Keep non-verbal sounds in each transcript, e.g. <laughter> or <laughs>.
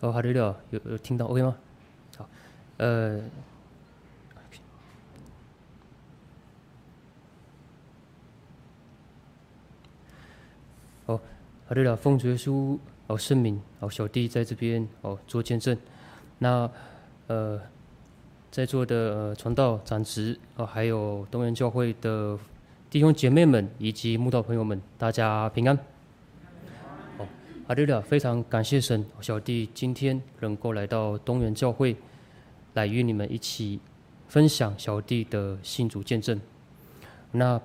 哦，好的了，有有听到 OK 吗？好，呃，哦，好的了，奉主耶稣哦圣名哦，小弟在这边哦做见证。那呃，在座的传道长执哦，还有东园教会的弟兄姐妹们以及慕道朋友们，大家平安。阿利亚，非常感谢神，小弟今天能够来到东园教会，来与你们一起分享小弟的信主见证。那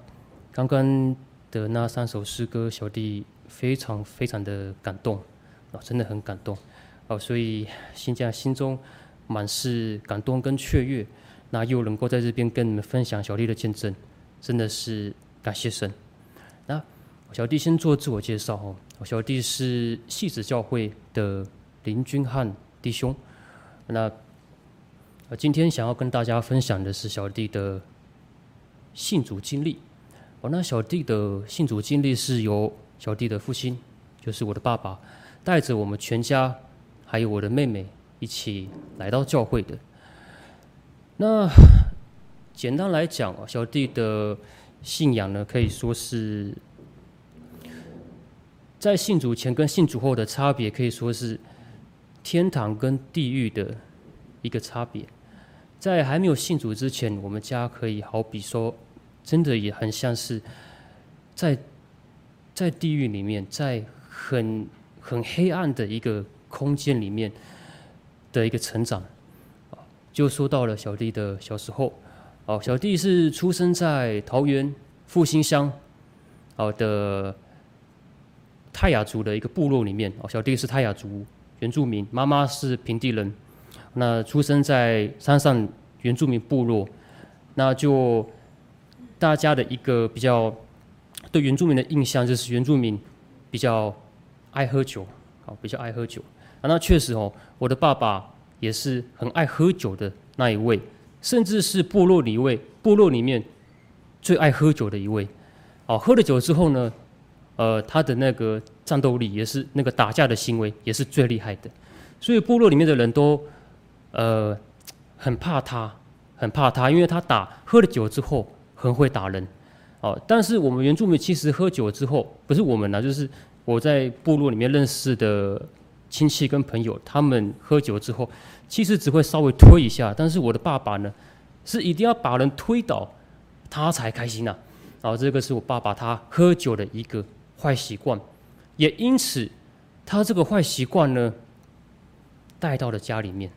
刚刚的那三首诗歌，小弟非常非常的感动啊，真的很感动啊，所以现在心中满是感动跟雀跃。那又能够在这边跟你们分享小弟的见证，真的是感谢神。那小弟先做自我介绍哦。小弟是戏子教会的林君汉弟兄，那今天想要跟大家分享的是小弟的信主经历。哦，那小弟的信主经历是由小弟的父亲，就是我的爸爸，带着我们全家还有我的妹妹一起来到教会的。那简单来讲，小弟的信仰呢，可以说是。在信主前跟信主后的差别，可以说是天堂跟地狱的一个差别。在还没有信主之前，我们家可以好比说，真的也很像是在在地狱里面，在很很黑暗的一个空间里面的一个成长。就说到了小弟的小时候，哦，小弟是出生在桃园复兴乡，好的。泰雅族的一个部落里面，哦，小弟是泰雅族原住民，妈妈是平地人，那出生在山上原住民部落，那就大家的一个比较对原住民的印象就是原住民比较爱喝酒，好，比较爱喝酒，啊，那确实哦，我的爸爸也是很爱喝酒的那一位，甚至是部落里一位，部落里面最爱喝酒的一位，哦，喝了酒之后呢，呃，他的那个战斗力也是那个打架的行为也是最厉害的，所以部落里面的人都呃很怕他，很怕他，因为他打喝了酒之后很会打人，哦。但是我们原住民其实喝酒之后，不是我们呢，就是我在部落里面认识的亲戚跟朋友，他们喝酒之后其实只会稍微推一下，但是我的爸爸呢是一定要把人推倒，他才开心呐，啊。然后这个是我爸爸他喝酒的一个。坏习惯，也因此，他这个坏习惯呢，带到了家里面。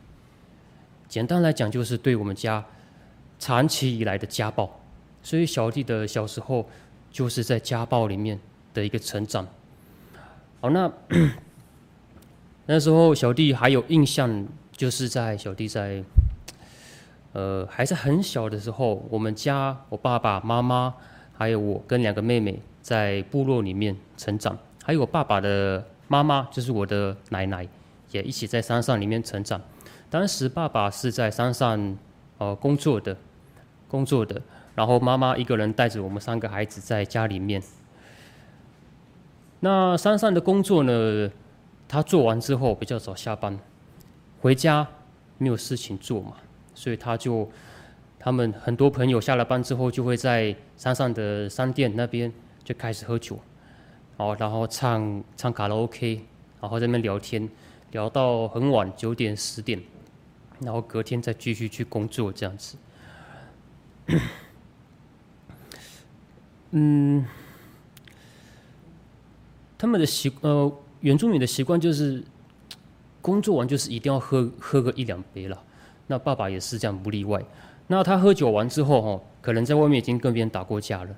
简单来讲，就是对我们家长期以来的家暴。所以小弟的小时候，就是在家暴里面的一个成长。好，那 <coughs> 那时候小弟还有印象，就是在小弟在呃还是很小的时候，我们家我爸爸妈妈还有我跟两个妹妹。在部落里面成长，还有我爸爸的妈妈，就是我的奶奶，也一起在山上里面成长。当时爸爸是在山上呃工作的，工作的，然后妈妈一个人带着我们三个孩子在家里面。那山上的工作呢，他做完之后比较早下班，回家没有事情做嘛，所以他就他们很多朋友下了班之后就会在山上的商店那边。就开始喝酒，哦，然后唱唱卡拉 OK，然后在那边聊天，聊到很晚，九点十点，然后隔天再继续去工作这样子。嗯，他们的习呃原住民的习惯就是，工作完就是一定要喝喝个一两杯了。那爸爸也是这样不例外。那他喝酒完之后，哦，可能在外面已经跟别人打过架了。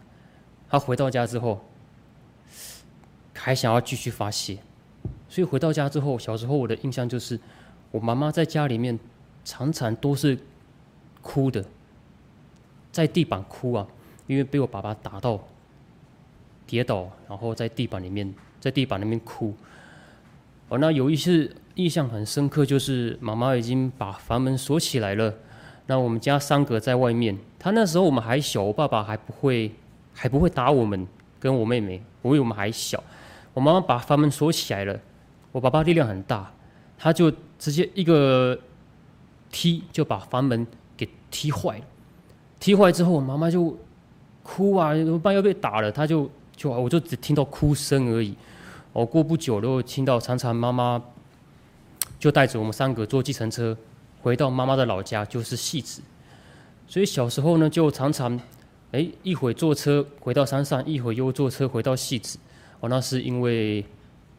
他回到家之后，还想要继续发泄，所以回到家之后，小时候我的印象就是，我妈妈在家里面常常都是哭的，在地板哭啊，因为被我爸爸打到跌倒，然后在地板里面，在地板里面哭。哦，那有一次印象很深刻，就是妈妈已经把房门锁起来了，那我们家三个在外面，他那时候我们还小，我爸爸还不会。还不会打我们，跟我妹妹，因为我们还小。我妈妈把房门锁起来了。我爸爸力量很大，他就直接一个踢就把房门给踢坏了。踢坏之后，我妈妈就哭啊，怎么办？要被打了，他就就我就只听到哭声而已。我，过不久就听到常常妈妈就带着我们三个坐计程车回到妈妈的老家，就是戏子。所以小时候呢，就常常哎一会坐车回到山上，一会又坐车回到戏子。哦，那是因为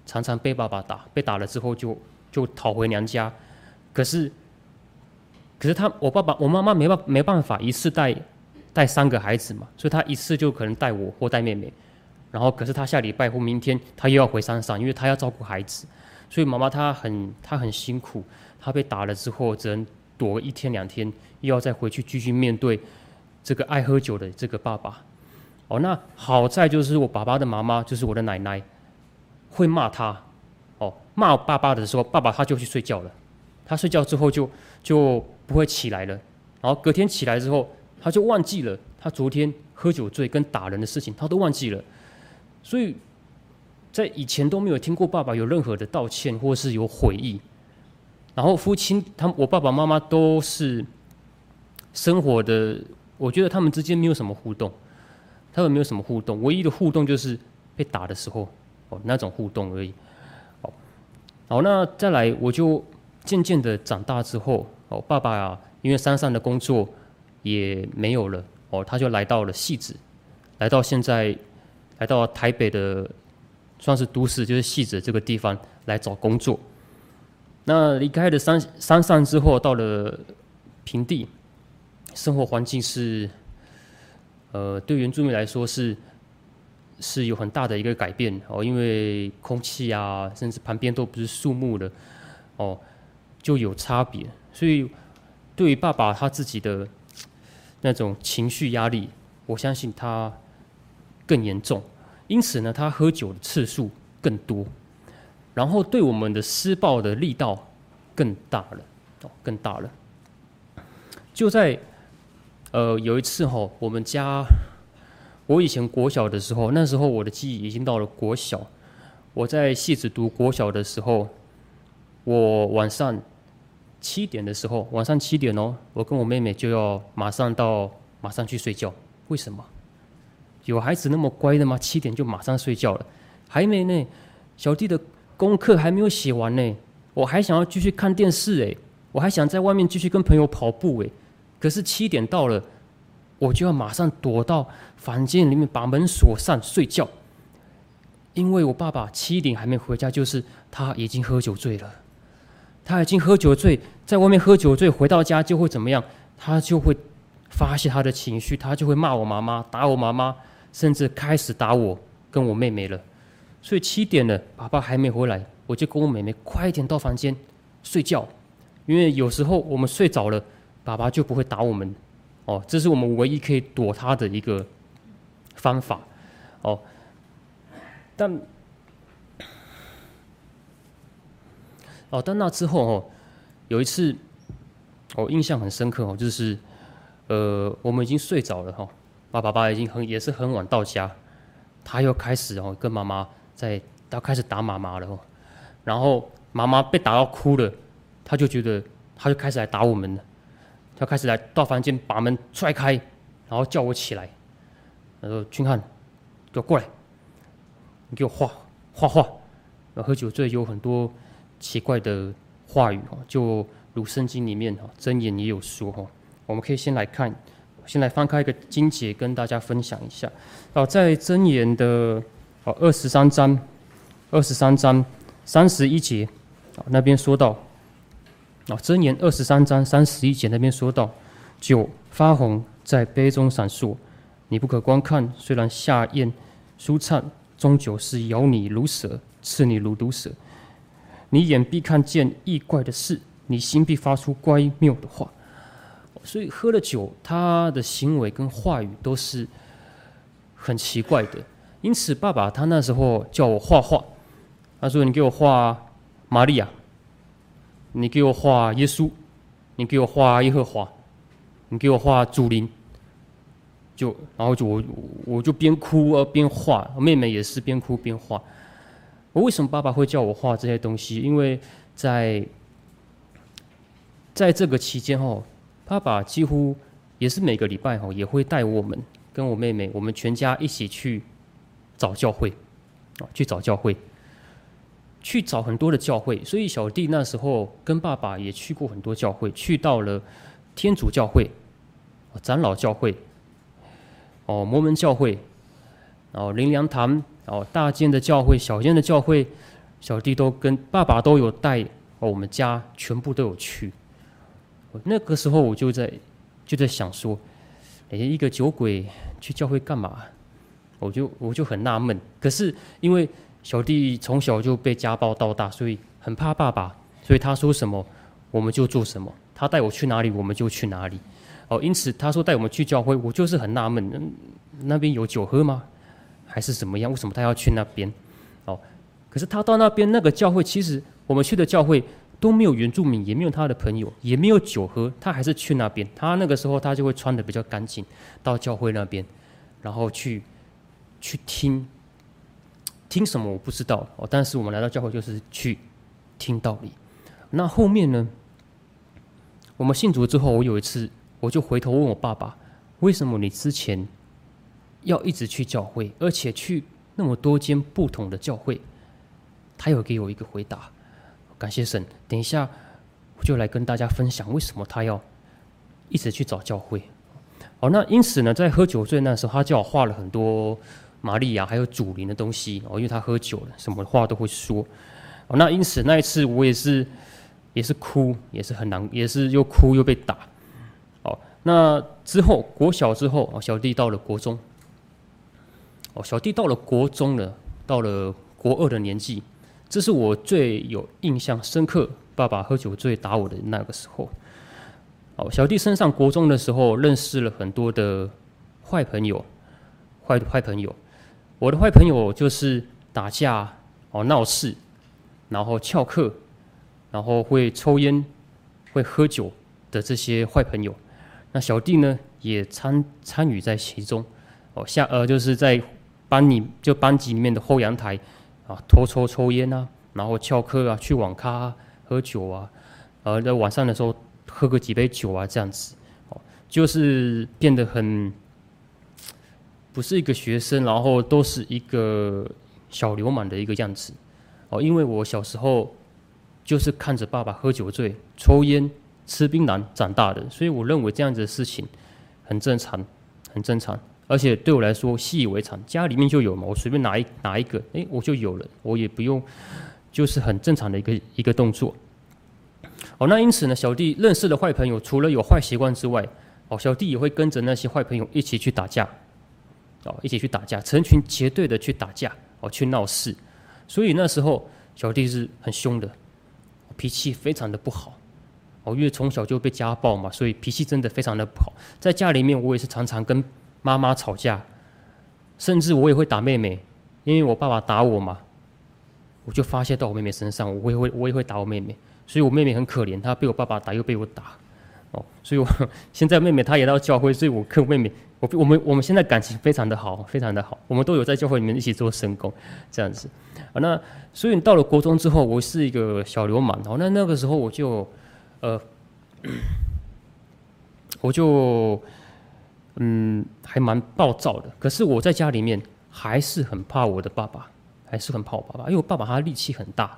常常被爸爸打，被打了之后就就逃回娘家。可是可是他我爸爸我妈妈没办没办法一次带带三个孩子嘛，所以他一次就可能带我或带妹妹。然后，可是他下礼拜或明天他又要回山上，因为他要照顾孩子，所以妈妈她很她很辛苦。她被打了之后，只能躲个一天两天，又要再回去继续面对这个爱喝酒的这个爸爸。哦，那好在就是我爸爸的妈妈，就是我的奶奶，会骂他。哦，骂爸爸的时候，爸爸他就去睡觉了。他睡觉之后就就不会起来了。然后隔天起来之后，他就忘记了他昨天喝酒醉跟打人的事情，他都忘记了。所以，在以前都没有听过爸爸有任何的道歉或是有悔意，然后父亲他我爸爸妈妈都是生活的，我觉得他们之间没有什么互动，他们没有什么互动，唯一的互动就是被打的时候哦那种互动而已。好，好，那再来我就渐渐的长大之后哦，爸爸啊，因为山上的工作也没有了哦，他就来到了戏子，来到现在。来到台北的算是都市，就是戏子这个地方来找工作。那离开了山山上之后，到了平地，生活环境是，呃，对原住民来说是是有很大的一个改变哦，因为空气啊，甚至旁边都不是树木的哦，就有差别。所以对于爸爸他自己的那种情绪压力，我相信他更严重。因此呢，他喝酒的次数更多，然后对我们的施暴的力道更大了，哦，更大了。就在呃有一次哈，我们家我以前国小的时候，那时候我的记忆已经到了国小。我在汐止读国小的时候，我晚上七点的时候，晚上七点哦，我跟我妹妹就要马上到马上去睡觉。为什么？有孩子那么乖的吗？七点就马上睡觉了，还没呢。小弟的功课还没有写完呢，我还想要继续看电视诶，我还想在外面继续跟朋友跑步诶。可是七点到了，我就要马上躲到房间里面把门锁上睡觉，因为我爸爸七点还没回家，就是他已经喝酒醉了。他已经喝酒醉，在外面喝酒醉，回到家就会怎么样？他就会发泄他的情绪，他就会骂我妈妈，打我妈妈。甚至开始打我跟我妹妹了，所以七点了，爸爸还没回来，我就跟我妹妹快一点到房间睡觉，因为有时候我们睡着了，爸爸就不会打我们，哦，这是我们唯一可以躲他的一个方法，哦，但，哦，但那之后哦，有一次，我印象很深刻哦，就是，呃，我们已经睡着了哈。爸爸爸已经很也是很晚到家，他又开始哦跟妈妈在，他开始打妈妈了哦，然后妈妈被打到哭了，他就觉得他就开始来打我们了，他开始来到房间把门踹开，然后叫我起来，他说：“俊汉，给我过来，你给我画画画。”喝酒醉有很多奇怪的话语哦，就如圣经里面哈箴言也有说哈，我们可以先来看。先来翻开一个经节，跟大家分享一下。哦，在箴言的哦二十三章，二十三章三十一节，啊那边说到，啊箴言二十三章三十一节那边说到，酒发红在杯中闪烁，你不可观看，虽然下咽舒畅，终究是咬你如蛇，刺你如毒蛇。你眼必看见异怪的事，你心必发出乖谬的话。所以喝了酒，他的行为跟话语都是很奇怪的。因此，爸爸他那时候叫我画画，他说：“你给我画玛利亚，你给我画耶稣，你给我画耶和华，你给我画主灵。”就然后就我我就边哭啊边画，妹妹也是边哭边画。我为什么爸爸会叫我画这些东西？因为在在这个期间哦，爸爸几乎也是每个礼拜哦，也会带我们跟我妹妹，我们全家一起去找教会，啊，去找教会，去找很多的教会。所以小弟那时候跟爸爸也去过很多教会，去到了天主教会、长老教会、哦摩门教会，哦灵粮堂。哦，大间的教会、小间的教会，小弟都跟爸爸都有带，哦，我们家全部都有去。那个时候我就在就在想说，哎，一个酒鬼去教会干嘛？我就我就很纳闷。可是因为小弟从小就被家暴到大，所以很怕爸爸，所以他说什么我们就做什么，他带我去哪里我们就去哪里。哦，因此他说带我们去教会，我就是很纳闷，嗯那边有酒喝吗？还是怎么样？为什么他要去那边？哦，可是他到那边那个教会，其实我们去的教会都没有原住民，也没有他的朋友，也没有酒喝，他还是去那边。他那个时候他就会穿得比较干净，到教会那边，然后去去听听什么我不知道哦。但是我们来到教会就是去听道理。那后面呢？我们信主之后，我有一次我就回头问我爸爸：为什么你之前？要一直去教会，而且去那么多间不同的教会，他有给我一个回答。感谢神，等一下我就来跟大家分享为什么他要一直去找教会。好，那因此呢，在喝酒醉那时候，他叫我画了很多玛利亚还有主灵的东西哦，因为他喝酒了，什么话都会说。哦，那因此那一次我也是也是哭，也是很难，也是又哭又被打。哦，那之后国小之后，小弟到了国中。哦，小弟到了国中了，到了国二的年纪，这是我最有印象深刻。爸爸喝酒醉打我的那个时候。哦，小弟升上国中的时候，认识了很多的坏朋友，坏坏朋友。我的坏朋友就是打架、哦闹事，然后翘课，然后会抽烟、会喝酒的这些坏朋友。那小弟呢，也参参与在其中。哦，下呃就是在。班里就班级里面的后阳台啊，偷抽抽烟啊，然后翘课啊，去网咖、喝酒啊，呃，在晚上的时候喝个几杯酒啊，这样子，哦，就是变得很不是一个学生，然后都是一个小流氓的一个样子，哦，因为我小时候就是看着爸爸喝酒醉、抽烟、吃槟榔长大的，所以我认为这样子的事情很正常，很正常。而且对我来说习以为常，家里面就有嘛，我随便拿一拿一个，哎，我就有了，我也不用，就是很正常的一个一个动作。哦，那因此呢，小弟认识的坏朋友，除了有坏习惯之外，哦，小弟也会跟着那些坏朋友一起去打架，哦，一起去打架，成群结队的去打架，哦，去闹事。所以那时候小弟是很凶的，脾气非常的不好。哦，因为从小就被家暴嘛，所以脾气真的非常的不好。在家里面，我也是常常跟妈妈吵架，甚至我也会打妹妹，因为我爸爸打我嘛，我就发泄到我妹妹身上，我也会我也会打我妹妹，所以我妹妹很可怜，她被我爸爸打又被我打，哦，所以我 <laughs> 现在妹妹她也到教会，所以我跟妹妹，我我们我们现在感情非常的好，非常的好，我们都有在教会里面一起做神工，这样子，啊，那所以你到了国中之后，我是一个小流氓，哦，那那个时候我就，呃，我就。嗯，还蛮暴躁的。可是我在家里面还是很怕我的爸爸，还是很怕我爸爸，因为我爸爸他力气很大，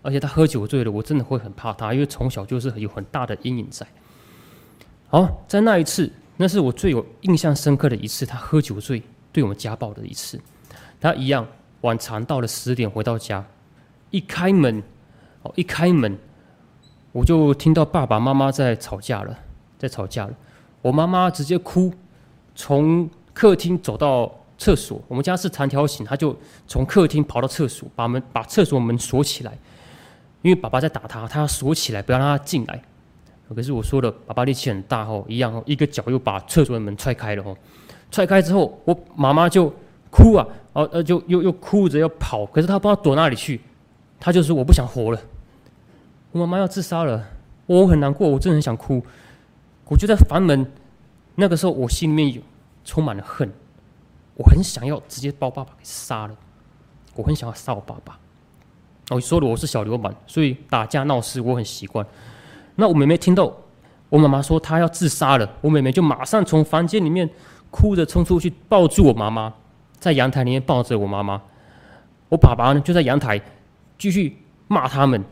而且他喝酒醉了，我真的会很怕他，因为从小就是有很大的阴影在。好，在那一次，那是我最有印象深刻的一次，他喝酒醉对我们家暴的一次。他一样晚长到了十点回到家，一开门，哦，一开门，我就听到爸爸妈妈在吵架了，在吵架了，我妈妈直接哭。从客厅走到厕所，我们家是长条形，他就从客厅跑到厕所，把门把厕所门锁起来，因为爸爸在打他，他要锁起来，不要让他进来。可是我说了，爸爸力气很大哦，一样哦，一个脚又把厕所的门踹开了哦。踹开之后，我妈妈就哭啊，哦呃，就又又哭着要跑，可是她不知道躲哪里去，她就说我不想活了，我妈妈要自杀了，我很难过，我真的很想哭，我就在房门。那个时候，我心里面有充满了恨，我很想要直接把我爸爸给杀了，我很想要杀我爸爸。我说了我是小流氓，所以打架闹事我很习惯。那我妹妹听到我妈妈说她要自杀了，我妹妹就马上从房间里面哭着冲出去抱住我妈妈，在阳台里面抱着我妈妈。我爸爸呢就在阳台继续骂他们，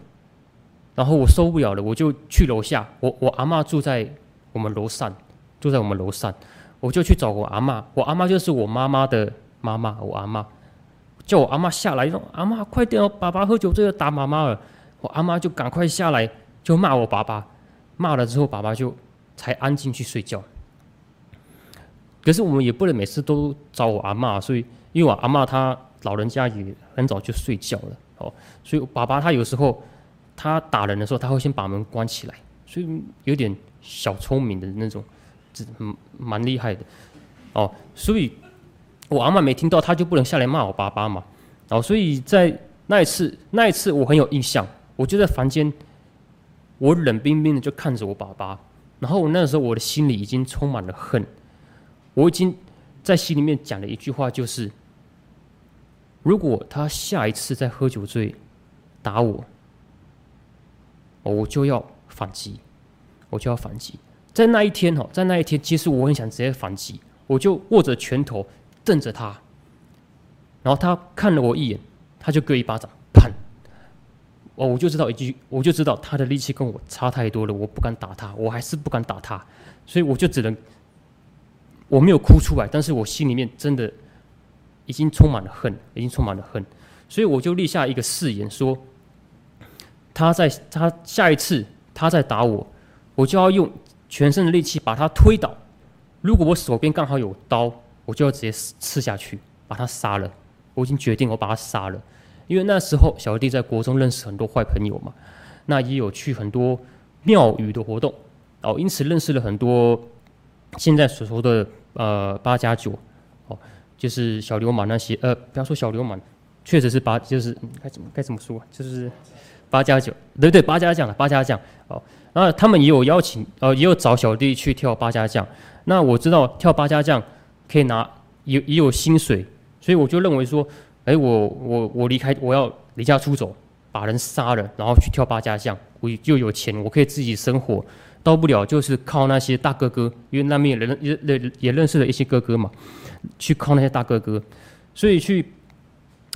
然后我受不了了，我就去楼下。我我阿妈住在我们楼上，住在我们楼上，我就去找我阿嬷。我阿嬷就是我妈妈的妈妈，我阿嬷。叫我阿妈下来，说：“阿妈快点哦，爸爸喝酒醉了，打妈妈了。”我阿妈就赶快下来，就骂我爸爸。骂了之后，爸爸就才安静去睡觉。可是我们也不能每次都找我阿妈，所以因为我阿妈她老人家也很早就睡觉了哦，所以爸爸他有时候他打人的时候，他会先把门关起来，所以有点小聪明的那种，这蛮厉害的哦，所以。我阿嬷没听到，他就不能下来骂我爸爸嘛。然后，所以在那一次，那一次我很有印象。我就在房间，我冷冰冰的就看着我爸爸。然后我，那时候我的心里已经充满了恨。我已经在心里面讲了一句话，就是：如果他下一次再喝酒醉打我，我就要反击，我就要反击。在那一天哈，在那一天，其实我很想直接反击，我就握着拳头。瞪着他，然后他看了我一眼，他就给一巴掌，哦，我就知道一句，我就知道他的力气跟我差太多了，我不敢打他，我还是不敢打他，所以我就只能，我没有哭出来，但是我心里面真的已经充满了恨，已经充满了恨，所以我就立下一个誓言，说，他在他下一次他再打我，我就要用全身的力气把他推倒，如果我手边刚好有刀。我就要直接刺下去，把他杀了。我已经决定，我把他杀了。因为那时候小弟在国中认识很多坏朋友嘛，那也有去很多庙宇的活动，哦，因此认识了很多现在所说的呃八加九，哦，就是小流氓那些，呃，不要说小流氓，确实是八，就是该怎么该怎么说，就是八加九，对对，八加将了，八加将，哦，那他们也有邀请，呃，也有找小弟去跳八加将。那我知道跳八加将。可以拿也也有薪水，所以我就认为说，哎，我我我离开，我要离家出走，把人杀了，然后去跳八家将，我就有钱，我可以自己生活，到不了就是靠那些大哥哥，因为那边也认也也认识了一些哥哥嘛，去靠那些大哥哥，所以去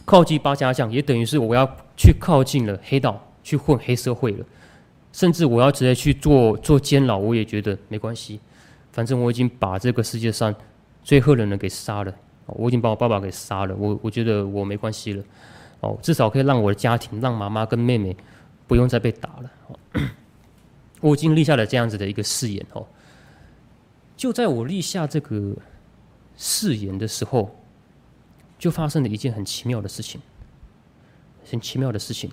靠近八家将，也等于是我要去靠近了黑道，去混黑社会了，甚至我要直接去做做监牢，我也觉得没关系，反正我已经把这个世界上。最后的人给杀了，我已经把我爸爸给杀了，我我觉得我没关系了，哦，至少可以让我的家庭，让妈妈跟妹妹不用再被打了。我已经立下了这样子的一个誓言哦。就在我立下这个誓言的时候，就发生了一件很奇妙的事情，很奇妙的事情。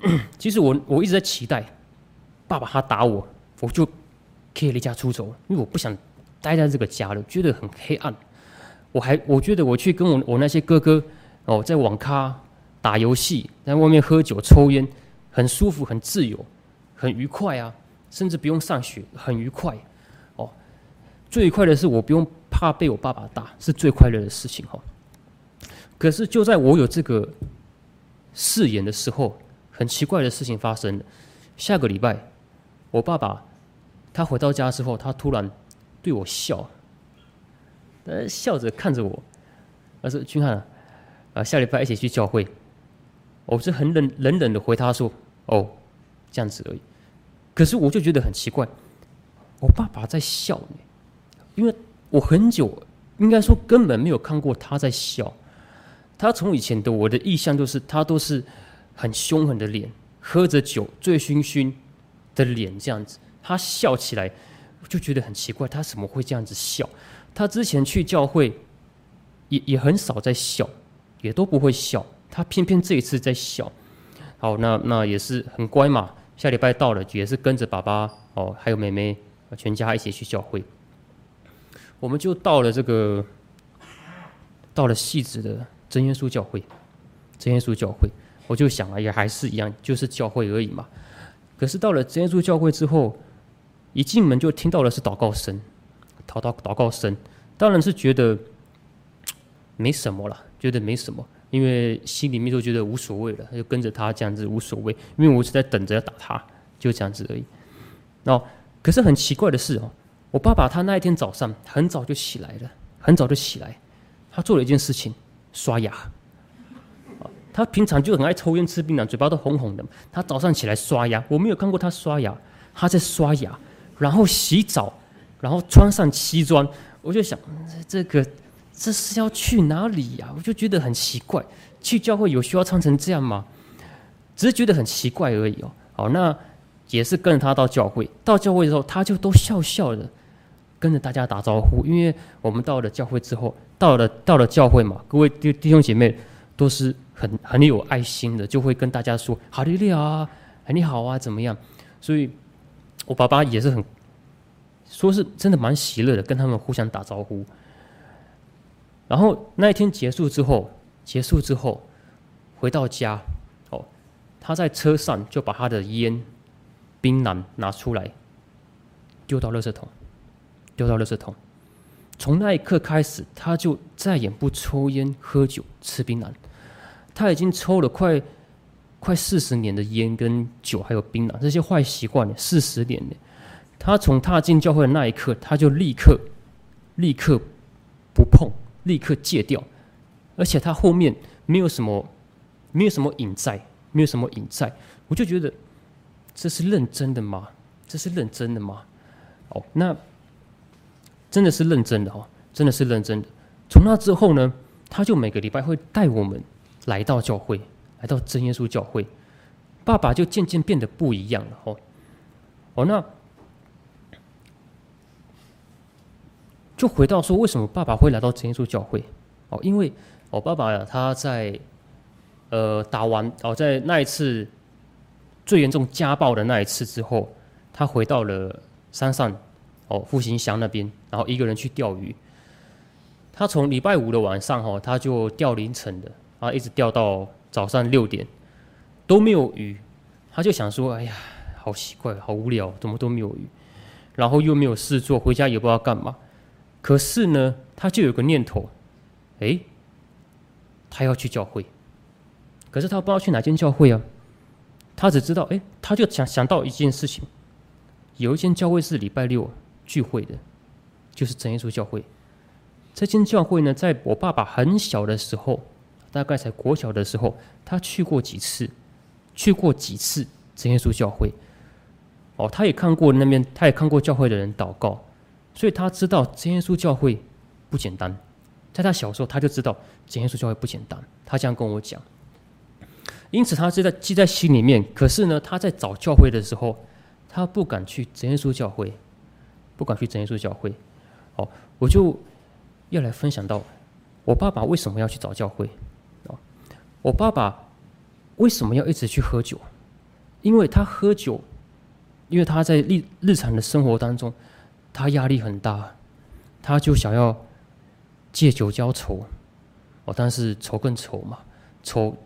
<coughs> 其实我我一直在期待爸爸他打我，我就可以离家出走，因为我不想。待在这个家了，觉得很黑暗。我还我觉得我去跟我我那些哥哥哦，在网咖打游戏，在外面喝酒抽烟，很舒服，很自由，很愉快啊，甚至不用上学，很愉快哦。最快的是我不用怕被我爸爸打，是最快乐的事情哈。可是就在我有这个誓言的时候，很奇怪的事情发生了。下个礼拜，我爸爸他回到家之后，他突然。对我笑，呃，笑着看着我，他说：“君汉啊，下礼拜一起去教会。”我是很冷冷冷的回他说：“哦，这样子而已。”可是我就觉得很奇怪，我爸爸在笑呢，因为我很久应该说根本没有看过他在笑。他从以前的我的印象就是他都是很凶狠的脸，喝着酒醉醺醺的脸这样子，他笑起来。我就觉得很奇怪，他怎么会这样子笑？他之前去教会也也很少在笑，也都不会笑。他偏偏这一次在笑。好，那那也是很乖嘛。下礼拜到了，也是跟着爸爸哦，还有妹妹，全家一起去教会。我们就到了这个，到了细致的真耶稣教会。真耶稣教会，我就想啊，也还是一样，就是教会而已嘛。可是到了真耶稣教会之后。一进门就听到的是祷告声，祷祷祷告声，当然是觉得没什么了，觉得没什么。因为心里面就觉得无所谓了，就跟着他这样子无所谓，因为我是在等着要打他，就这样子而已。哦，可是很奇怪的是哦，我爸爸他那一天早上很早就起来了，很早就起来，他做了一件事情，刷牙。他平常就很爱抽烟吃槟榔，嘴巴都红红的。他早上起来刷牙，我没有看过他刷牙，他在刷牙，然后洗澡，然后穿上西装。我就想，这个这是要去哪里呀？我就觉得很奇怪，去教会有需要穿成这样吗？只是觉得很奇怪而已哦。好，那也是跟着他到教会，到教会的时候，他就都笑笑的跟着大家打招呼。因为我们到了教会之后，到了到了教会嘛，各位弟弟兄姐妹都是。很很有爱心的，就会跟大家说“哈利路亚啊，你好啊，怎么样？”所以，我爸爸也是很，说是真的蛮喜乐的，跟他们互相打招呼。然后那一天结束之后，结束之后回到家，哦，他在车上就把他的烟、槟榔拿出来，丢到垃圾桶，丢到垃圾桶。从那一刻开始，他就再也不抽烟、喝酒、吃槟榔。他已经抽了快快四十年的烟跟酒，还有槟榔这些坏习惯，四十年了。他从踏进教会的那一刻，他就立刻立刻不碰，立刻戒掉。而且他后面没有什么没有什么隐在，没有什么隐在。我就觉得这是认真的吗？这是认真的吗？哦，那真的是认真的哦，真的是认真的。从那之后呢，他就每个礼拜会带我们。来到教会，来到真耶稣教会，爸爸就渐渐变得不一样了哦。哦，那就回到说，为什么爸爸会来到真耶稣教会？哦，因为我爸爸呀，他在呃打完哦，在那一次最严重家暴的那一次之后，他回到了山上哦，复兴乡那边，然后一个人去钓鱼。他从礼拜五的晚上哈，他就钓凌晨的。啊，一直钓到早上六点都没有鱼，他就想说：“哎呀，好奇怪，好无聊，怎么都没有鱼？然后又没有事做，回家也不知道干嘛。可是呢，他就有个念头，哎，他要去教会。可是他不知道去哪间教会啊？他只知道，哎，他就想想到一件事情，有一间教会是礼拜六聚会的，就是真耶稣教会。这间教会呢，在我爸爸很小的时候。”大概在国小的时候，他去过几次，去过几次真耶稣教会。哦，他也看过那边，他也看过教会的人祷告，所以他知道真耶稣教会不简单。在他小时候，他就知道真耶稣教会不简单。他这样跟我讲，因此他是在记在心里面。可是呢，他在找教会的时候，他不敢去真耶稣教会，不敢去真耶稣教会。哦，我就要来分享到我爸爸为什么要去找教会。哦我爸爸为什么要一直去喝酒？因为他喝酒，因为他在日日常的生活当中，他压力很大，他就想要借酒浇愁。哦，但是愁更愁嘛，愁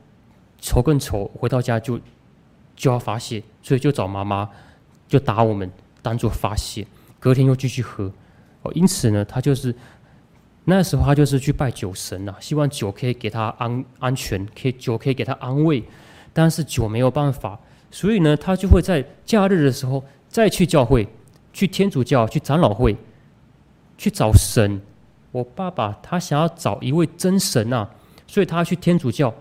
愁更愁，回到家就就要发泄，所以就找妈妈就打我们当做发泄，隔天又继续喝。哦，因此呢，他就是。那时候他就是去拜酒神呐，希望酒可以给他安安全，可以酒可以给他安慰，但是酒没有办法，所以呢，他就会在假日的时候再去教会，去天主教，去长老会，去找神。我爸爸他想要找一位真神呐，所以他去天主教、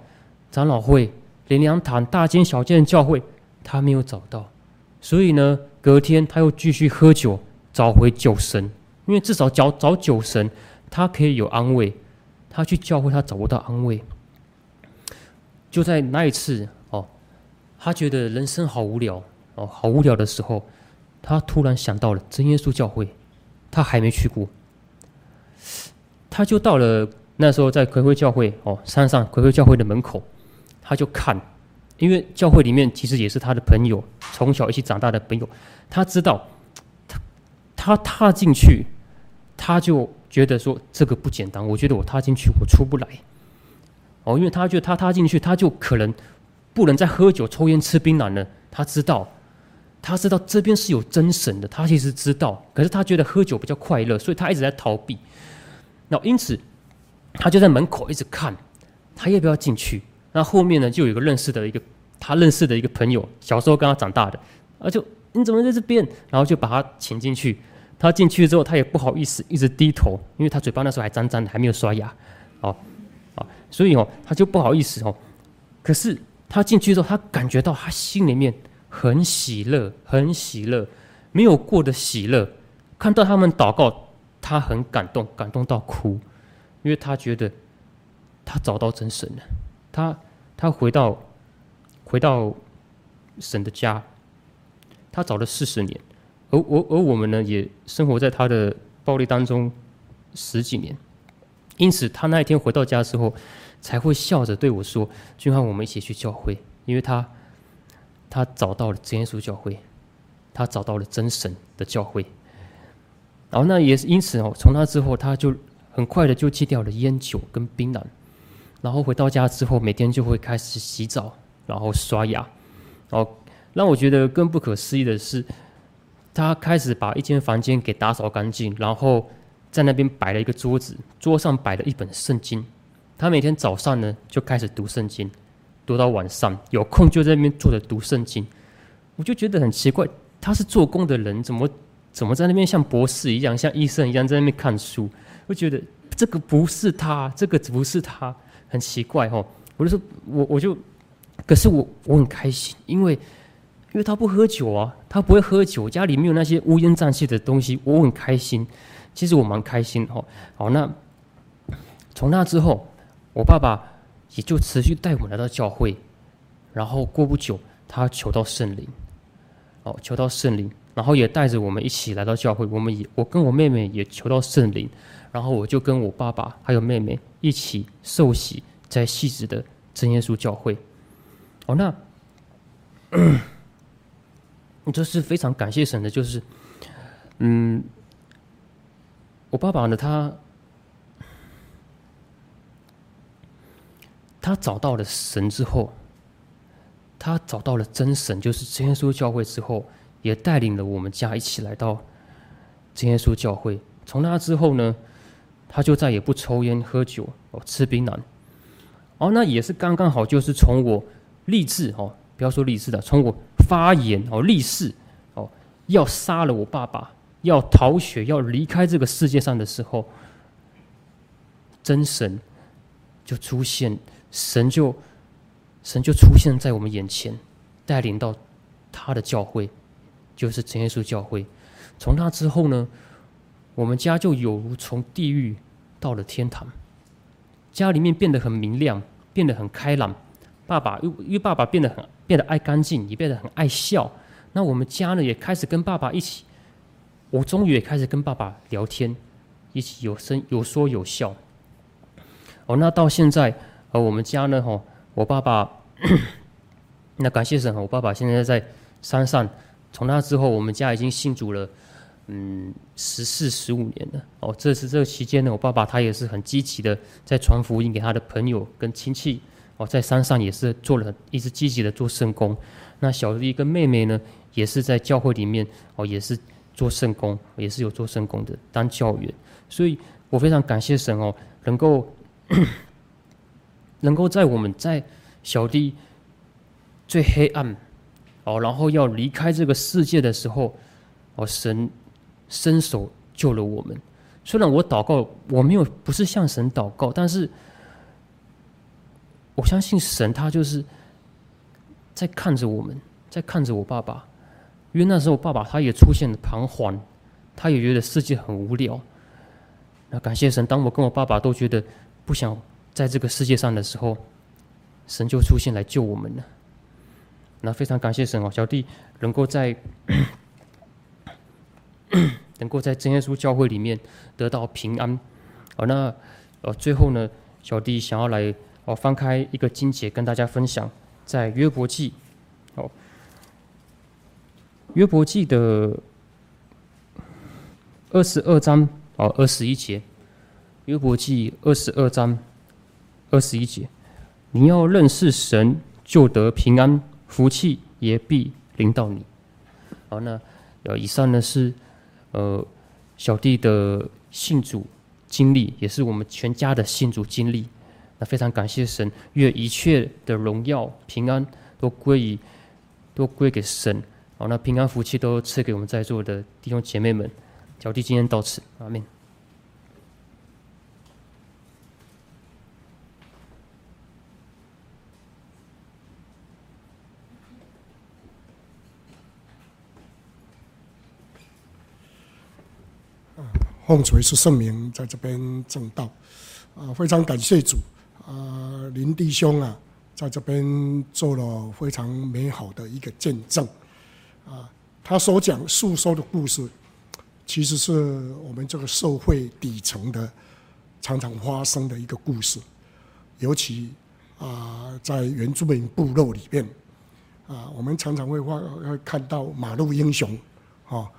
长老会、灵粮堂、大间小间的教会，他没有找到，所以呢，隔天他又继续喝酒，找回酒神，因为至少找找酒神。他可以有安慰，他去教会，他找不到安慰。就在那一次哦，他觉得人生好无聊哦，好无聊的时候，他突然想到了真耶稣教会，他还没去过，他就到了那时候在葵会教会哦，山上葵会教会的门口，他就看，因为教会里面其实也是他的朋友，从小一起长大的朋友，他知道，他他踏进去，他就。觉得说这个不简单，我觉得我踏进去我出不来，哦，因为他觉得他踏进去他就可能不能再喝酒、抽烟、吃槟榔了。他知道，他知道这边是有真神的，他其实知道，可是他觉得喝酒比较快乐，所以他一直在逃避。那因此，他就在门口一直看，他要不要进去？那后面呢，就有个认识的一个他认识的一个朋友，小时候跟他长大的，啊，就你怎么在这边？然后就把他请进去。他进去之后，他也不好意思，一直低头，因为他嘴巴那时候还脏脏的，还没有刷牙，哦，啊，所以哦，他就不好意思哦。可是他进去之后，他感觉到他心里面很喜乐，很喜乐，没有过的喜乐。看到他们祷告，他很感动，感动到哭，因为他觉得他找到真神了。他他回到回到神的家，他找了四十年。而而而我们呢，也生活在他的暴力当中十几年，因此他那一天回到家之后，才会笑着对我说：“君翰，我们一起去教会，因为他他找到了真耶稣教会，他找到了真神的教会。”然后那也是因此哦，从那之后，他就很快的就戒掉了烟酒跟槟榔，然后回到家之后，每天就会开始洗澡，然后刷牙。然后让我觉得更不可思议的是。他开始把一间房间给打扫干净，然后在那边摆了一个桌子，桌上摆了一本圣经。他每天早上呢就开始读圣经，读到晚上，有空就在那边坐着读圣经。我就觉得很奇怪，他是做工的人，怎么怎么在那边像博士一样，像医生一样在那边看书？我觉得这个不是他，这个不是他，很奇怪哦。我就说，我我就，可是我我很开心，因为。因为他不喝酒啊，他不会喝酒，家里没有那些乌烟瘴气的东西，我很开心。其实我蛮开心哦。好，那从那之后，我爸爸也就持续带我来到教会，然后过不久，他求到圣灵，哦，求到圣灵，然后也带着我们一起来到教会。我们也，我跟我妹妹也求到圣灵，然后我就跟我爸爸还有妹妹一起受洗在细致的真耶稣教会。哦，那。<clears throat> 这是非常感谢神的，就是，嗯，我爸爸呢，他他找到了神之后，他找到了真神，就是真耶稣教会之后，也带领了我们家一起来到真耶稣教会。从那之后呢，他就再也不抽烟喝酒哦，吃槟榔。哦，那也是刚刚好，就是从我立志哦，不要说立志的，从我。发言哦，立誓哦，要杀了我爸爸，要逃学，要离开这个世界上的时候，真神就出现，神就神就出现在我们眼前，带领到他的教会，就是真耶稣教会。从那之后呢，我们家就有如从地狱到了天堂，家里面变得很明亮，变得很开朗。爸爸，因因为爸爸变得很变得爱干净，也变得很爱笑。那我们家呢，也开始跟爸爸一起，我终于也开始跟爸爸聊天，一起有声有说有笑。哦，那到现在，而，我们家呢，吼，我爸爸，<coughs> 那感谢神，我爸爸现在在山上。从那之后，我们家已经信主了，嗯，十四十五年了。哦，这是这个期间呢，我爸爸他也是很积极的在传福音给他的朋友跟亲戚。哦，在山上也是做了，一直积极的做圣工。那小弟跟妹妹呢，也是在教会里面哦，也是做圣工，也是有做圣工的，当教员。所以我非常感谢神哦，能够能够在我们在小弟最黑暗哦，然后要离开这个世界的时候，哦，神伸手救了我们。虽然我祷告，我没有不是向神祷告，但是。我相信神，他就是在看着我们，在看着我爸爸，因为那时候爸爸他也出现了彷徨，他也觉得世界很无聊。那感谢神，当我跟我爸爸都觉得不想在这个世界上的时候，神就出现来救我们了。那非常感谢神哦，小弟能够在 <coughs> 能够在真耶稣教会里面得到平安。哦，那呃最后呢，小弟想要来。哦翻开一个经节跟大家分享，在约伯记，哦，约伯记的二十二章哦二十一节，约伯记二十二章二十一节，你要认识神，就得平安，福气也必临到你。好，那呃以上呢是呃小弟的信主经历，也是我们全家的信主经历。那非常感谢神，愿一切的荣耀、平安都归于都归给神。好，那平安福气都赐给我们在座的弟兄姐妹们。小弟今天到此，阿门。奉主耶稣圣名，在这边证道，啊，非常感谢主，啊，林弟兄啊，在这边做了非常美好的一个见证，啊，他所讲诉说的故事，其实是我们这个社会底层的常常发生的一个故事，尤其啊，在原住民部落里面，啊，我们常常会发会看到马路英雄，啊，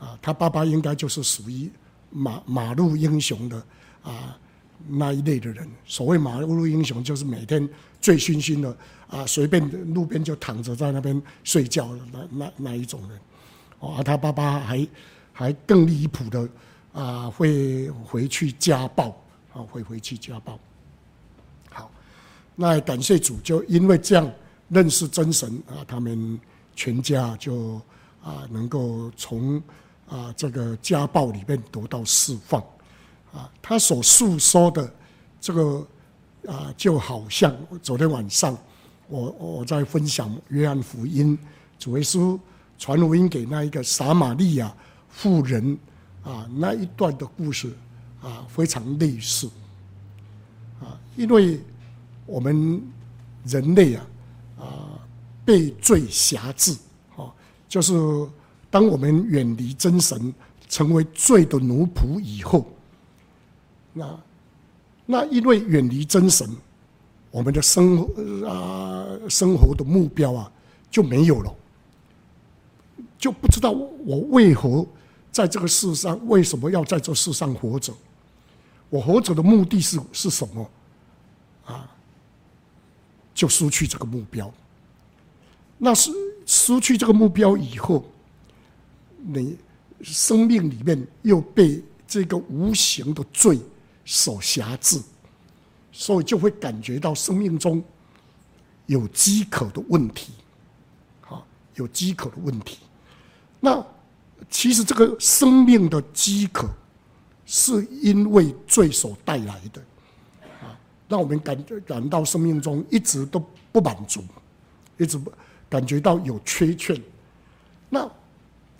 啊，他爸爸应该就是属于。马马路英雄的啊那一类的人，所谓马路英雄，就是每天醉醺醺的啊，随便路边就躺着在那边睡觉的那那那一种人。哦，他爸爸还还更离谱的啊，会回去家暴啊，会回去家暴。好，那感谢主，就因为这样认识真神啊，他们全家就啊能够从。啊，这个家暴里面得到释放，啊，他所诉说的这个啊，就好像昨天晚上我我在分享约翰福音，主耶稣传福音给那一个撒玛利亚妇人啊那一段的故事啊，非常类似啊，因为我们人类啊啊被罪辖制啊，就是。当我们远离真神，成为罪的奴仆以后，那那因为远离真神，我们的生活啊生活的目标啊就没有了，就不知道我为何在这个世上，为什么要在这世上活着？我活着的目的是是什么？啊，就失去这个目标。那是失去这个目标以后。你生命里面又被这个无形的罪所辖制，所以就会感觉到生命中有饥渴的问题，啊，有饥渴的问题。那其实这个生命的饥渴，是因为罪所带来的，啊，让我们感感到生命中一直都不满足，一直不感觉到有缺欠。那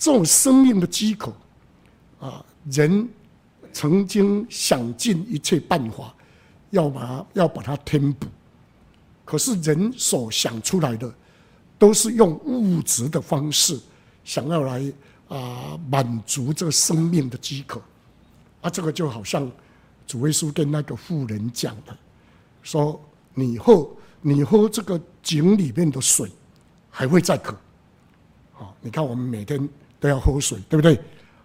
这种生命的饥渴，啊，人曾经想尽一切办法，要把它要把它填补，可是人所想出来的，都是用物质的方式，想要来啊满足这个生命的饥渴，啊，这个就好像主耶稣跟那个妇人讲的，说你喝你喝这个井里面的水，还会再渴，啊，你看我们每天。都要喝水，对不对？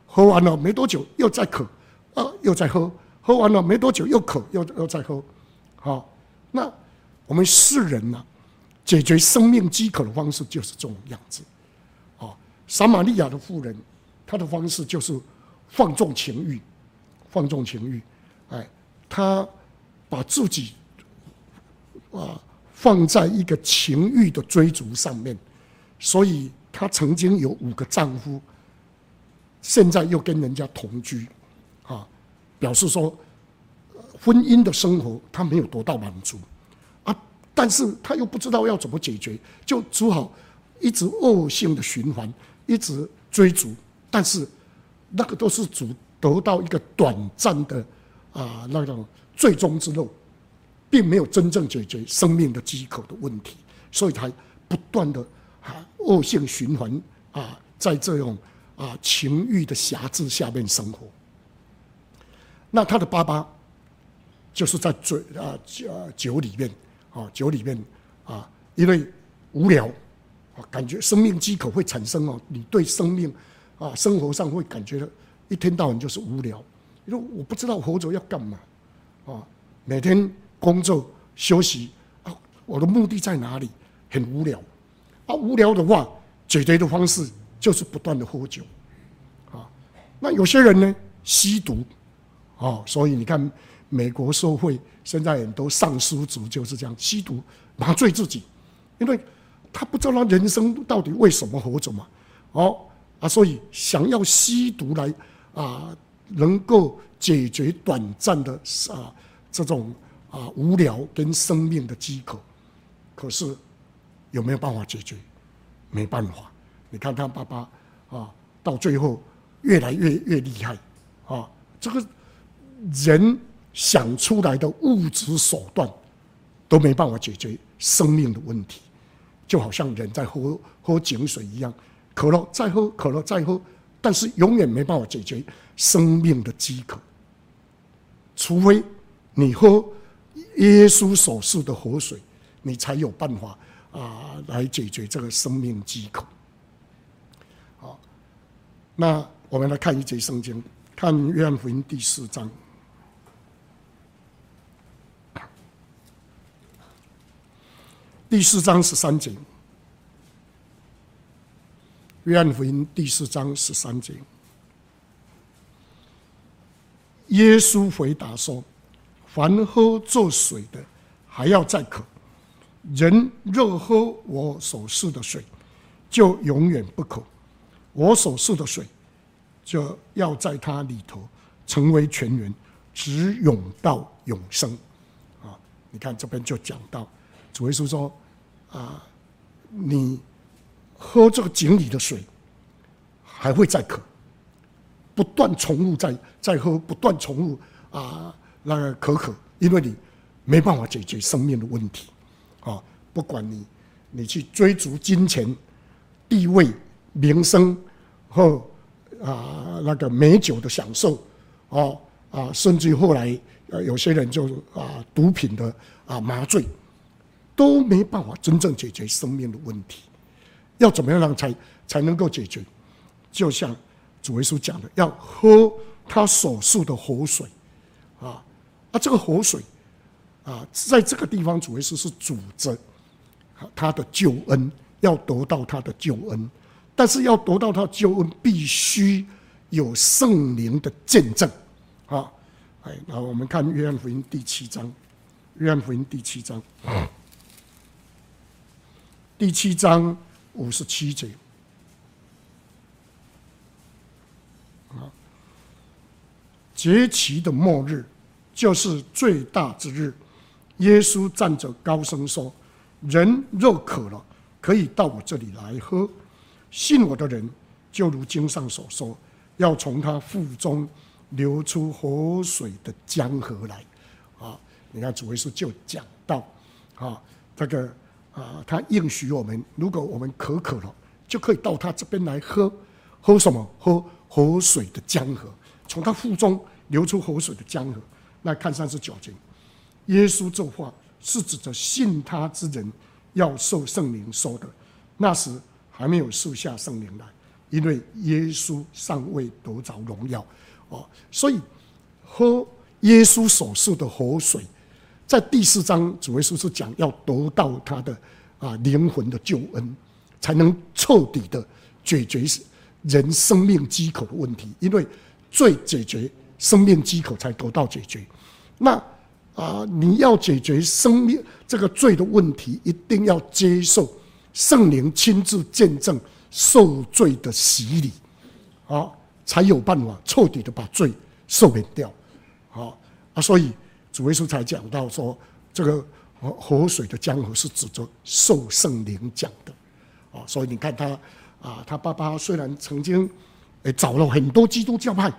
喝完了没多久又再渴，啊，又再喝，喝完了没多久又渴，又又再喝，好，那我们世人呢、啊，解决生命饥渴的方式就是这种样子，好，撒玛利亚的妇人，她的方式就是放纵情欲，放纵情欲，哎，她把自己啊放在一个情欲的追逐上面，所以。她曾经有五个丈夫，现在又跟人家同居，啊，表示说婚姻的生活她没有得到满足，啊，但是她又不知道要怎么解决，就只好一直恶性的循环，一直追逐，但是那个都是主得到一个短暂的啊那种最终之路，并没有真正解决生命的饥渴的问题，所以才不断的。啊，恶性循环啊，在这种啊情欲的辖制下面生活。那他的爸爸就是在嘴啊酒酒里面啊酒里面啊，因为无聊啊，感觉生命饥渴会产生哦。你对生命啊生活上会感觉到一天到晚就是无聊，因为我不知道活着要干嘛啊，每天工作休息啊，我的目的在哪里？很无聊。啊，无聊的话，解决的方式就是不断的喝酒，啊，那有些人呢吸毒，啊，所以你看美国社会现在很多丧尸族就是这样吸毒麻醉自己，因为他不知道他人生到底为什么活着嘛，哦啊，所以想要吸毒来啊，能够解决短暂的啊这种啊无聊跟生命的饥渴，可是有没有办法解决？没办法。你看他爸爸啊，到最后越来越越厉害啊，这个人。想出来的物质手段都没办法解决生命的问题，就好像人在喝喝井水一样，可乐再喝，可乐再喝，但是永远没办法解决生命的饥渴。除非你喝耶稣所赐的活水，你才有办法啊来解决这个生命饥渴。好，那我们来看一节圣经，看约翰福音第四章。第四章十三节，约翰福音第四章十三节，耶稣回答说：“凡喝这水的，还要再渴；人若喝我所赐的水，就永远不渴。我所赐的水，就要在他里头成为泉源，直涌到永生。”啊，你看这边就讲到。主耶稣说：“啊，你喝这个井里的水，还会再渴，不断重复再再喝，不断重复啊，那个渴渴，因为你没办法解决生命的问题啊。不管你你去追逐金钱、地位、名声和啊那个美酒的享受，哦啊，甚至后来有些人就啊毒品的啊麻醉。”都没办法真正解决生命的问题，要怎么样让才才能够解决？就像主耶稣讲的，要喝他所述的活水啊！啊，这个活水啊，在这个地方，主耶稣是主着他的救恩，要得到他的救恩，但是要得到他救恩，必须有圣灵的见证啊！哎，那我们看约翰福音第七章，约翰福音第七章。第七章五十七节，啊，节期的末日就是最大之日。耶稣站着高声说：“人若渴了，可以到我这里来喝。信我的人，就如经上所说，要从他腹中流出活水的江河来。”啊，你看主耶稣就讲到，啊，这个。啊，他应许我们，如果我们渴渴了，就可以到他这边来喝，喝什么？喝活水的江河，从他腹中流出活水的江河。那看三十九节，耶稣这话是指着信他之人要受圣灵说的。那时还没有赐下圣灵来，因为耶稣尚未得着荣耀。哦，所以喝耶稣所赐的活水。在第四章，主耶稣是讲要得到他的啊灵魂的救恩，才能彻底的解决人生命饥渴的问题。因为罪解决，生命饥渴才得到解决。那啊，你要解决生命这个罪的问题，一定要接受圣灵亲自见证受罪的洗礼，啊，才有办法彻底的把罪赦免掉。好啊，所以。主耶稣才讲到说，这个活活水的江河是指着受圣灵讲的，啊，所以你看他啊，他爸爸虽然曾经诶找了很多基督教派，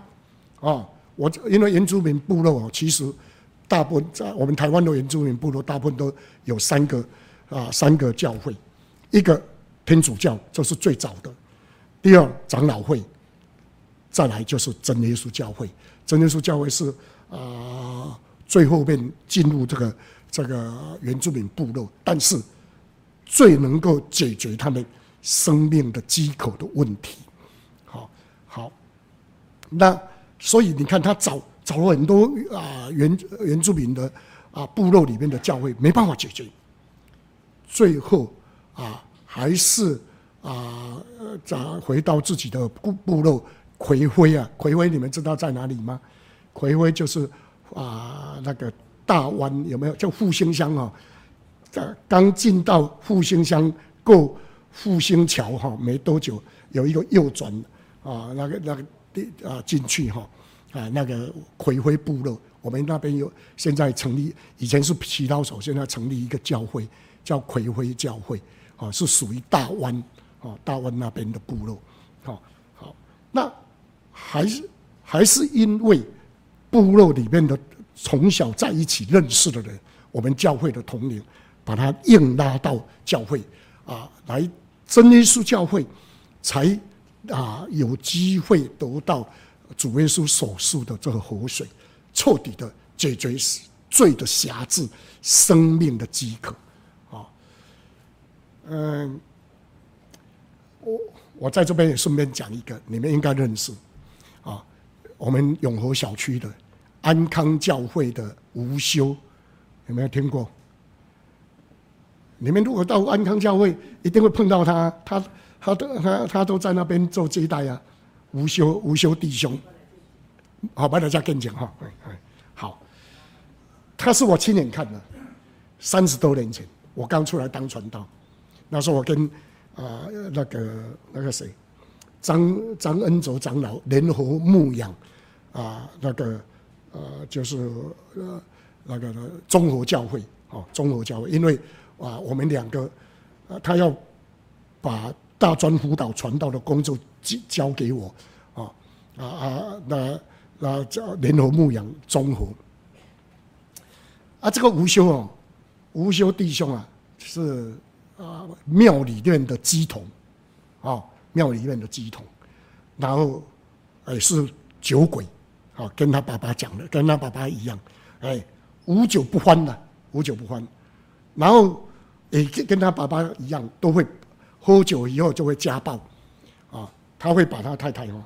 啊，我因为原住民部落啊，其实大部分在我们台湾的原住民部落，大部分都有三个啊三个教会，一个天主教这是最早的，第二长老会，再来就是真耶稣教会，真耶稣教会是啊。最后面进入这个这个原住民部落，但是最能够解决他们生命的饥渴的问题。好，好，那所以你看，他早找了很多啊原原住民的啊部落里面的教会，没办法解决。最后啊，还是啊，找回到自己的部部落，魁辉啊，魁辉，你们知道在哪里吗？魁辉就是。啊那个大湾有没有？叫复兴乡啊，刚刚进到复兴乡过复兴桥哈，没多久有一个右转啊，那个那个地啊进去哈啊那个魁辉部落，我们那边有现在成立，以前是祈祷所，现在成立一个教会叫魁辉教会啊，是属于大湾啊大湾那边的部落，好，好，那还是还是因为。部落里面的从小在一起认识的人，我们教会的同龄，把他硬拉到教会啊，来真耶稣教会，才啊有机会得到主耶稣所述的这个活水，彻底的解决罪的辖制、生命的饥渴啊。嗯，我我在这边也顺便讲一个，你们应该认识啊。我们永和小区的安康教会的吴修，有没有听过？你们如果到安康教会，一定会碰到他，他他都他他都在那边做接待啊。无修无修弟兄，好，把大家跟讲哈，好，他是我亲眼看的，三十多年前我刚出来当传道，那时候我跟啊、那个那个谁。张张恩卓长老联合牧养啊，那个呃，就是呃那个综合教会哦，综合教会，因为啊，我们两个呃，他要把大专辅导传道的工作交交给我。啊啊啊，那那叫联合牧羊综合。啊，这个吴修哦，吴修弟兄啊，是啊庙里面的鸡童。啊。庙里面的鸡童，然后也是酒鬼，啊，跟他爸爸讲的，跟他爸爸一样，哎，无酒不欢呐，无酒不欢，然后也跟他爸爸一样，都会喝酒以后就会家暴，他会把他太太哦，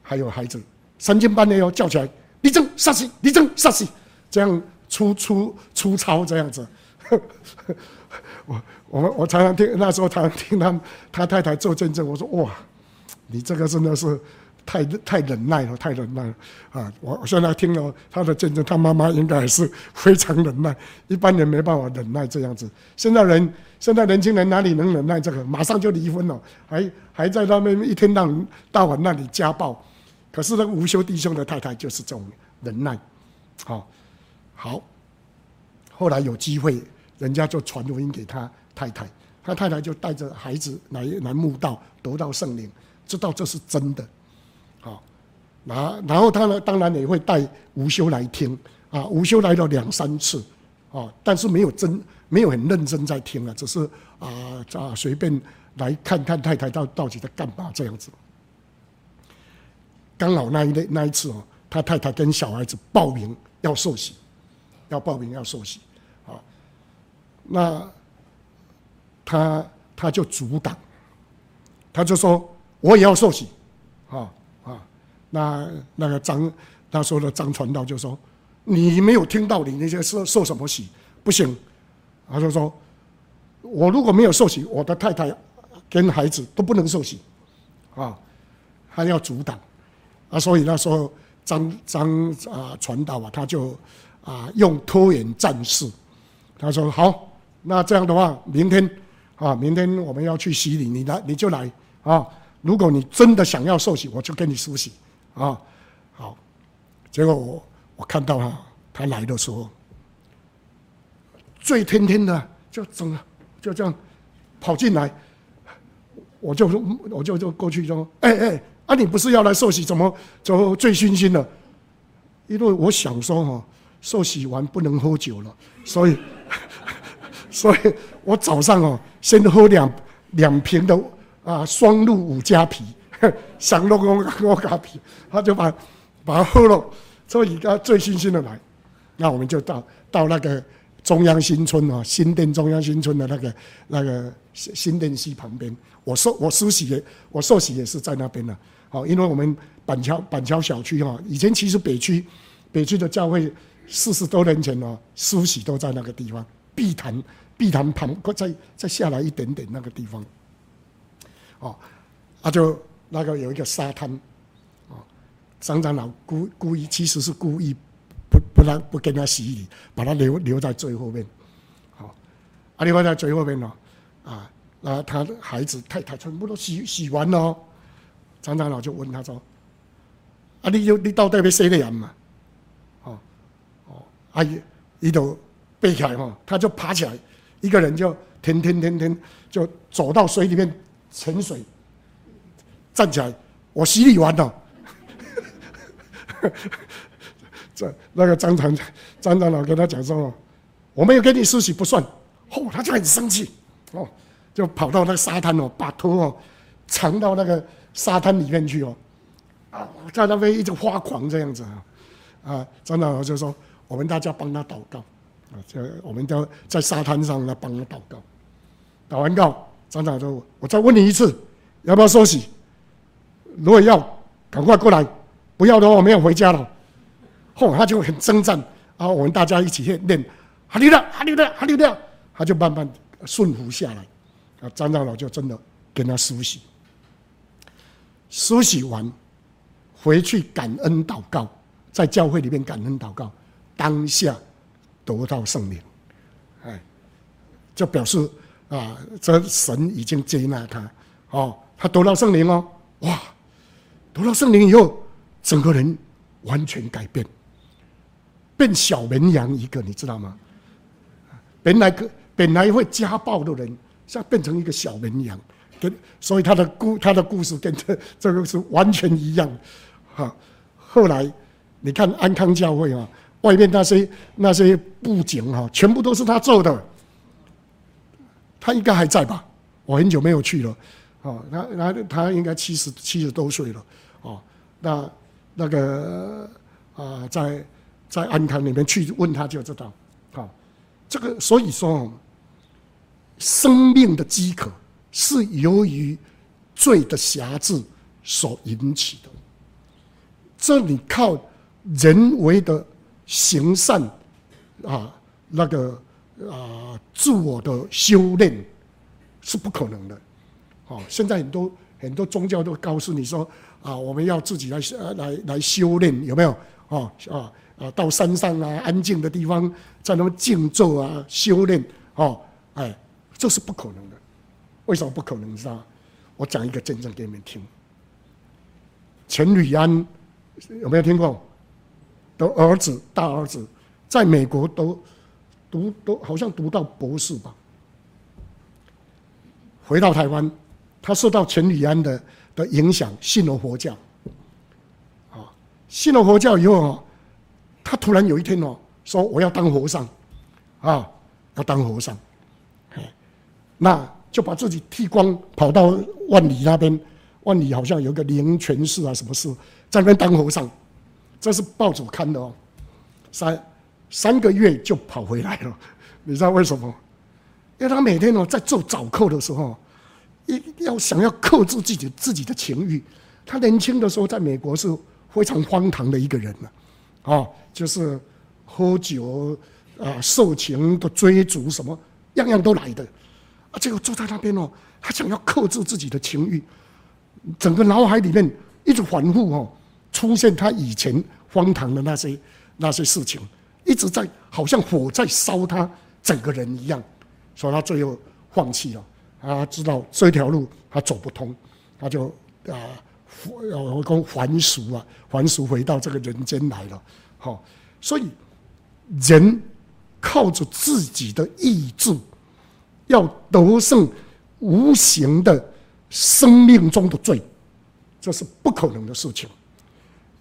还有孩子三更半夜哦叫起来，立正稍息，立正稍息，这样粗粗粗糙这样子。<laughs> 我我们我常常听那时候常常听他他太太做见证，我说哇，你这个真的是太太忍耐了，太忍耐了啊！我我现在听了他的见证，他妈妈应该也是非常忍耐，<laughs> 一般人没办法忍耐这样子。现在人现在年轻人哪里能忍耐这个？马上就离婚了，还还在那边一天到到晚那里家暴。可是那个吴修弟兄的太太就是这种忍耐，好，好，后来有机会。人家就传福音给他太太，他太太就带着孩子来来墓道，得到圣灵，知道这是真的，好，然然后他呢，当然也会带吴修来听啊，吴修来了两三次，啊，但是没有真没有很认真在听啊，只是啊啊随便来看看太太到到底在干嘛这样子。刚好那一那一次哦，他太太跟小孩子报名要受洗，要报名要受洗。啊那他他就阻挡，他就说我也要受洗，啊，那那个张他说的张传道就说你没有听到你那些受受什么洗不行，他就说我如果没有受洗，我的太太跟孩子都不能受洗，啊，他要阻挡，啊，所以那时候张张啊传道啊，他就啊用拖延战士，他说好。那这样的话，明天啊，明天我们要去洗礼，你来你就来啊。如果你真的想要受洗，我就跟你梳洗啊。好，结果我我看到他他来的时候，醉天天的就整个就这样跑进来，我就我就就过去说，哎哎，啊你不是要来受洗，怎么就醉醺醺的？因为我想说哈，受洗完不能喝酒了，所以。<laughs> 所以我早上哦，先喝两两瓶的啊双鹿五加皮，<laughs> 想弄个五加皮，他就把把它喝了，所以他醉醺醺的来，那我们就到到那个中央新村啊，新店中央新村的那个那个新新店溪旁边，我受我梳洗也我受洗也是在那边的，好，因为我们板桥板桥小区哈，以前其实北区北区的教会四十多年前哦，梳洗都在那个地方，碧潭。碧潭旁，再再下来一点点那个地方，哦，啊，就那个有一个沙滩，哦，张长老故故意其实是故意不不让不跟他洗礼，把他留留在最后面。好，啊，留在最后面了，啊，那他的孩子太太全部都洗洗完了，张长老就问他说：“啊，你有你到底要洗的人嘛？”哦哦，阿姨一头背起来哈，他就爬起来，一个人就停停停停就走到水里面潜水，站起来，我洗礼完了。<laughs> 这那个张长张长老跟他讲说：“我没有给你施洗不算。”哦，他就很生气，哦，就跑到那个沙滩哦，把头哦藏到那个沙滩里面去哦，啊，在那边一直发狂这样子啊，啊，张长老就说：“我们大家帮他祷告啊，就我们都在沙滩上来帮他祷告。祷完告，张长老说：我再问你一次，要不要受洗？如果要，赶快过来。”不要的话，我们要回家了。后他就很征战，然后我们大家一起去练，哈利路亚，哈利路亚，哈利路亚，他就慢慢顺服下来。啊，张长老就真的跟他梳洗，梳洗完回去感恩祷告，在教会里面感恩祷告，当下得到圣灵，哎，就表示啊，这神已经接纳他，哦，他得到圣灵哦，哇，读到圣灵以后。整个人完全改变，变小绵羊一个，你知道吗？本来个本来会家暴的人，现在变成一个小绵羊，跟所以他的故他的故事跟这这个是完全一样。哈，后来你看安康教会啊，外面那些那些布景哈，全部都是他做的。他应该还在吧？我很久没有去了。哦，那那他应该七十七十多岁了。哦，那。那个啊，在在安康里面去问他就知道，好，这个所以说，生命的饥渴是由于罪的辖制所引起的。这里靠人为的行善啊，那个啊自我的修炼是不可能的。哦，现在很多很多宗教都告诉你说。啊，我们要自己来来来修炼，有没有？哦啊啊，到山上啊，安静的地方，在那边静坐啊，修炼哦，哎，这是不可能的。为什么不可能？你知道？我讲一个见证给你们听。陈履安有没有听过？的儿子，大儿子，在美国都读都好像读到博士吧。回到台湾，他受到钱履安的。的影响，信了佛教，啊，信了佛教以后啊，他突然有一天哦，说我要当和尚，啊，要当和尚，那就把自己剃光，跑到万里那边，万里好像有个灵泉寺啊，什么寺，在那边当和尚，这是报纸刊的哦，三三个月就跑回来了，你知道为什么？因为他每天哦在做早课的时候。一要想要克制自己自己的情欲，他年轻的时候在美国是非常荒唐的一个人呢，啊，就是喝酒啊、色情的追逐什么样样都来的，啊，结果坐在那边哦，他想要克制自己的情欲，整个脑海里面一直反复哦，出现他以前荒唐的那些那些事情，一直在好像火在烧他整个人一样，所以他最后放弃了。他知道这条路他走不通，他就啊，要跟还俗啊，还俗回到这个人间来了。好，所以人靠着自己的意志，要得胜无形的生命中的罪，这是不可能的事情。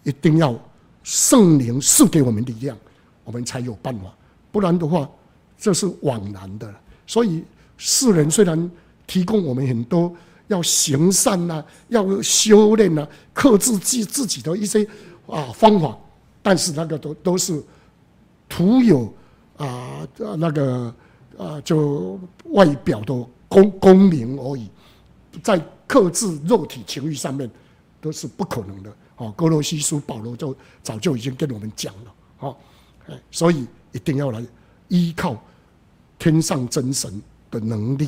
一定要圣灵赐给我们力量，我们才有办法。不然的话，这是枉然的。所以世人虽然。提供我们很多要行善呐、要修炼呐、克制自自己的一些啊方法，但是那个都都是徒有啊那个啊就外表的功功名而已，在克制肉体情欲上面都是不可能的。哦，哥罗西书保罗就早就已经跟我们讲了，哦，所以一定要来依靠天上真神的能力。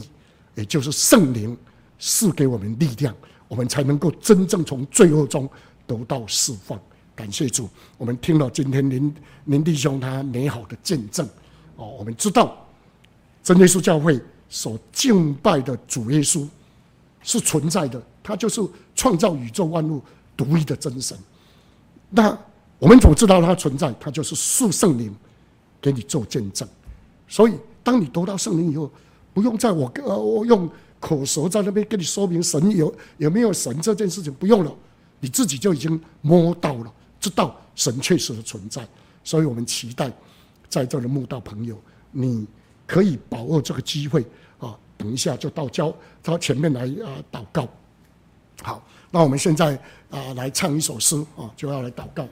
也就是圣灵赐给我们力量，我们才能够真正从罪恶中得到释放，感谢主，我们听了今天林林弟兄他美好的见证哦，我们知道真耶稣教会所敬拜的主耶稣是存在的，他就是创造宇宙万物独一的真神。那我们怎么知道他存在？他就是赐圣灵给你做见证。所以，当你得到圣灵以后，不用在我呃我用口舌在那边跟你说明神有有没有神这件事情，不用了，你自己就已经摸到了。知道神确实的存在，所以我们期待在座的慕道朋友，你可以把握这个机会啊！等一下就到教到前面来啊祷告。好，那我们现在啊来唱一首诗啊，就要来祷告。